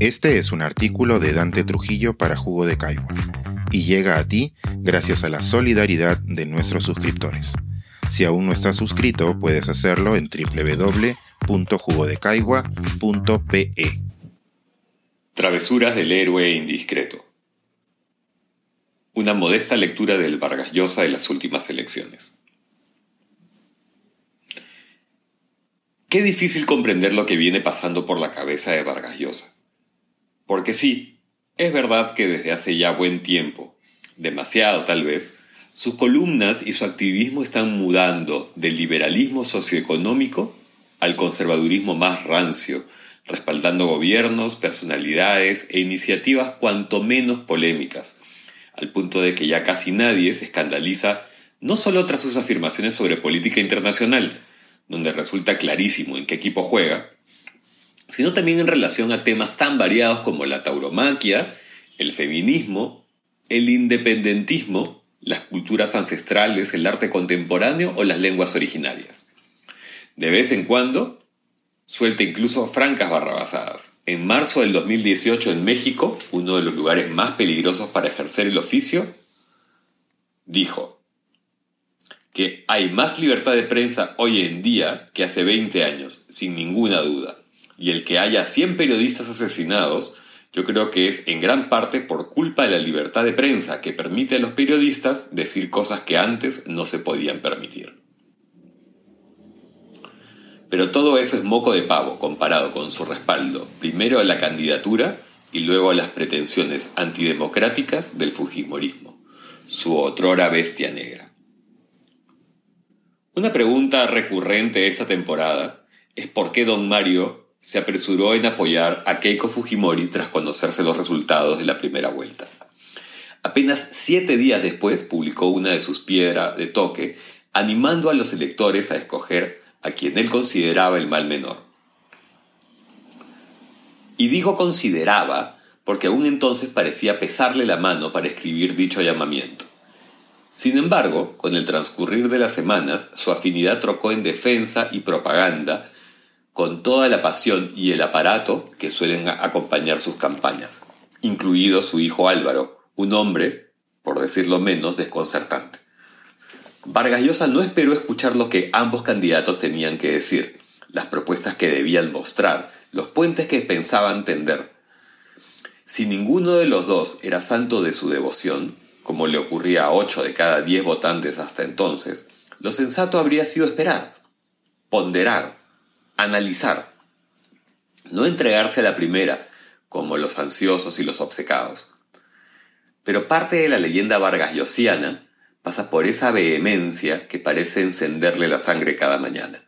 Este es un artículo de Dante Trujillo para Jugo de Caigua y llega a ti gracias a la solidaridad de nuestros suscriptores. Si aún no estás suscrito, puedes hacerlo en www.jugodecaigua.pe. Travesuras del héroe indiscreto. Una modesta lectura del Vargas Llosa de las últimas elecciones. Qué difícil comprender lo que viene pasando por la cabeza de Vargas Llosa. Porque sí, es verdad que desde hace ya buen tiempo, demasiado tal vez, sus columnas y su activismo están mudando del liberalismo socioeconómico al conservadurismo más rancio, respaldando gobiernos, personalidades e iniciativas cuanto menos polémicas, al punto de que ya casi nadie se escandaliza no solo tras sus afirmaciones sobre política internacional, donde resulta clarísimo en qué equipo juega, sino también en relación a temas tan variados como la tauromaquia, el feminismo, el independentismo, las culturas ancestrales, el arte contemporáneo o las lenguas originarias. De vez en cuando, suelta incluso francas barrabasadas. En marzo del 2018 en México, uno de los lugares más peligrosos para ejercer el oficio, dijo que hay más libertad de prensa hoy en día que hace 20 años, sin ninguna duda y el que haya 100 periodistas asesinados, yo creo que es en gran parte por culpa de la libertad de prensa que permite a los periodistas decir cosas que antes no se podían permitir. Pero todo eso es moco de pavo comparado con su respaldo, primero a la candidatura y luego a las pretensiones antidemocráticas del Fujimorismo, su otrora bestia negra. Una pregunta recurrente esta temporada es por qué don Mario se apresuró en apoyar a Keiko Fujimori tras conocerse los resultados de la primera vuelta. Apenas siete días después publicó una de sus piedras de toque, animando a los electores a escoger a quien él consideraba el mal menor. Y digo consideraba porque aún entonces parecía pesarle la mano para escribir dicho llamamiento. Sin embargo, con el transcurrir de las semanas, su afinidad trocó en defensa y propaganda, con toda la pasión y el aparato que suelen acompañar sus campañas, incluido su hijo Álvaro, un hombre, por decirlo menos, desconcertante. Vargas Llosa no esperó escuchar lo que ambos candidatos tenían que decir, las propuestas que debían mostrar, los puentes que pensaban tender. Si ninguno de los dos era santo de su devoción, como le ocurría a ocho de cada diez votantes hasta entonces, lo sensato habría sido esperar, ponderar, analizar, no entregarse a la primera, como los ansiosos y los obcecados. Pero parte de la leyenda Vargas Llosiana pasa por esa vehemencia que parece encenderle la sangre cada mañana.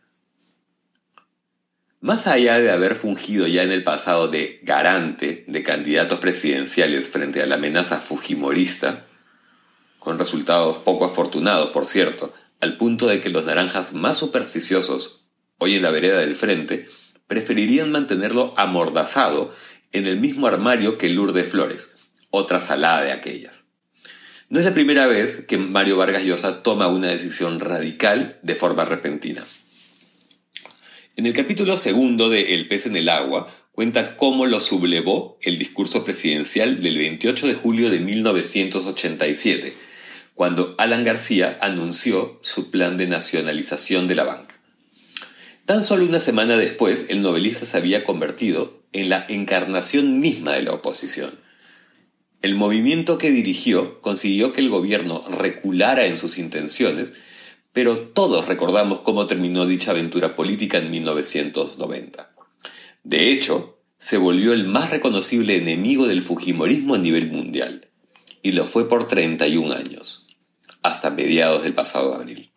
Más allá de haber fungido ya en el pasado de garante de candidatos presidenciales frente a la amenaza fujimorista, con resultados poco afortunados, por cierto, al punto de que los naranjas más supersticiosos hoy en la vereda del frente, preferirían mantenerlo amordazado en el mismo armario que Lourdes Flores, otra salada de aquellas. No es la primera vez que Mario Vargas Llosa toma una decisión radical de forma repentina. En el capítulo segundo de El pez en el agua, cuenta cómo lo sublevó el discurso presidencial del 28 de julio de 1987, cuando Alan García anunció su plan de nacionalización de la banca. Tan solo una semana después, el novelista se había convertido en la encarnación misma de la oposición. El movimiento que dirigió consiguió que el gobierno reculara en sus intenciones, pero todos recordamos cómo terminó dicha aventura política en 1990. De hecho, se volvió el más reconocible enemigo del Fujimorismo a nivel mundial, y lo fue por 31 años, hasta mediados del pasado abril.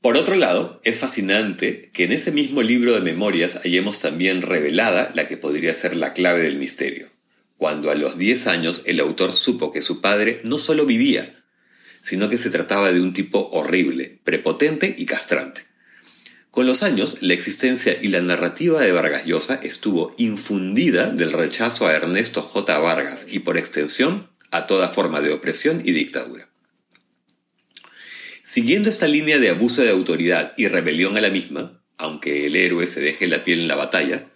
Por otro lado, es fascinante que en ese mismo libro de memorias hayamos también revelada la que podría ser la clave del misterio, cuando a los 10 años el autor supo que su padre no solo vivía, sino que se trataba de un tipo horrible, prepotente y castrante. Con los años, la existencia y la narrativa de Vargas Llosa estuvo infundida del rechazo a Ernesto J. Vargas y por extensión a toda forma de opresión y dictadura. Siguiendo esta línea de abuso de autoridad y rebelión a la misma, aunque el héroe se deje la piel en la batalla,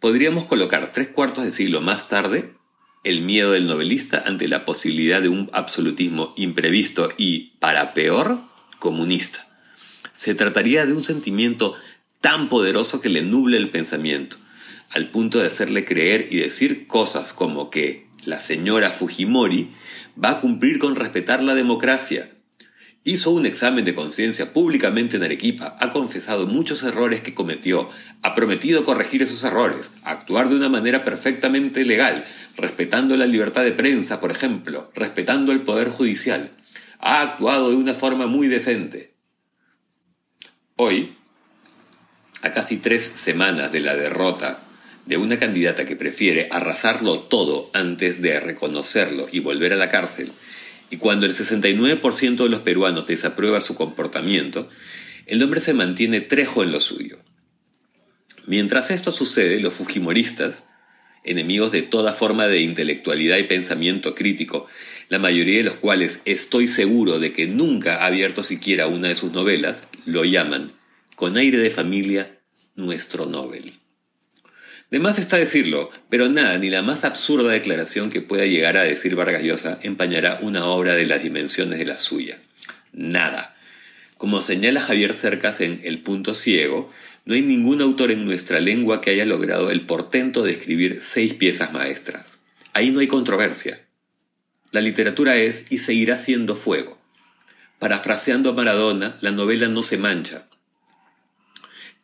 Podríamos colocar tres cuartos de siglo más tarde el miedo del novelista ante la posibilidad de un absolutismo imprevisto y, para peor, comunista. Se trataría de un sentimiento tan poderoso que le nuble el pensamiento, al punto de hacerle creer y decir cosas como que la señora Fujimori va a cumplir con respetar la democracia. Hizo un examen de conciencia públicamente en Arequipa, ha confesado muchos errores que cometió, ha prometido corregir esos errores, actuar de una manera perfectamente legal, respetando la libertad de prensa, por ejemplo, respetando el poder judicial. Ha actuado de una forma muy decente. Hoy, a casi tres semanas de la derrota de una candidata que prefiere arrasarlo todo antes de reconocerlo y volver a la cárcel, y cuando el 69% de los peruanos desaprueba su comportamiento, el hombre se mantiene trejo en lo suyo. Mientras esto sucede, los fujimoristas, enemigos de toda forma de intelectualidad y pensamiento crítico, la mayoría de los cuales estoy seguro de que nunca ha abierto siquiera una de sus novelas, lo llaman, con aire de familia, nuestro Nobel. De más está decirlo, pero nada, ni la más absurda declaración que pueda llegar a decir Vargas Llosa empañará una obra de las dimensiones de la suya. Nada. Como señala Javier Cercas en El punto ciego, no hay ningún autor en nuestra lengua que haya logrado el portento de escribir seis piezas maestras. Ahí no hay controversia. La literatura es y seguirá siendo fuego. Parafraseando a Maradona, la novela no se mancha.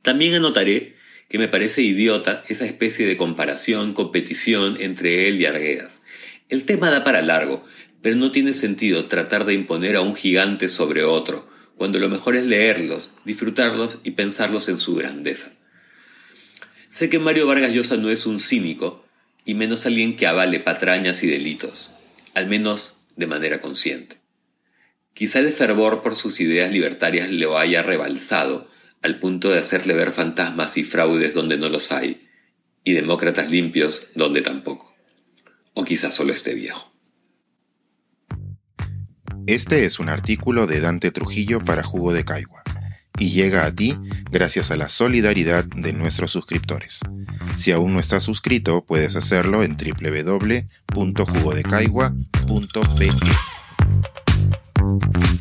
También anotaré que me parece idiota esa especie de comparación, competición entre él y Arguedas. El tema da para largo, pero no tiene sentido tratar de imponer a un gigante sobre otro, cuando lo mejor es leerlos, disfrutarlos y pensarlos en su grandeza. Sé que Mario Vargas Llosa no es un cínico, y menos alguien que avale patrañas y delitos, al menos de manera consciente. Quizá el fervor por sus ideas libertarias lo haya rebalsado, al punto de hacerle ver fantasmas y fraudes donde no los hay, y demócratas limpios donde tampoco. O quizás solo esté viejo. Este es un artículo de Dante Trujillo para Jugo de Caigua y llega a ti gracias a la solidaridad de nuestros suscriptores. Si aún no estás suscrito, puedes hacerlo en www.jugodecaigua.pe.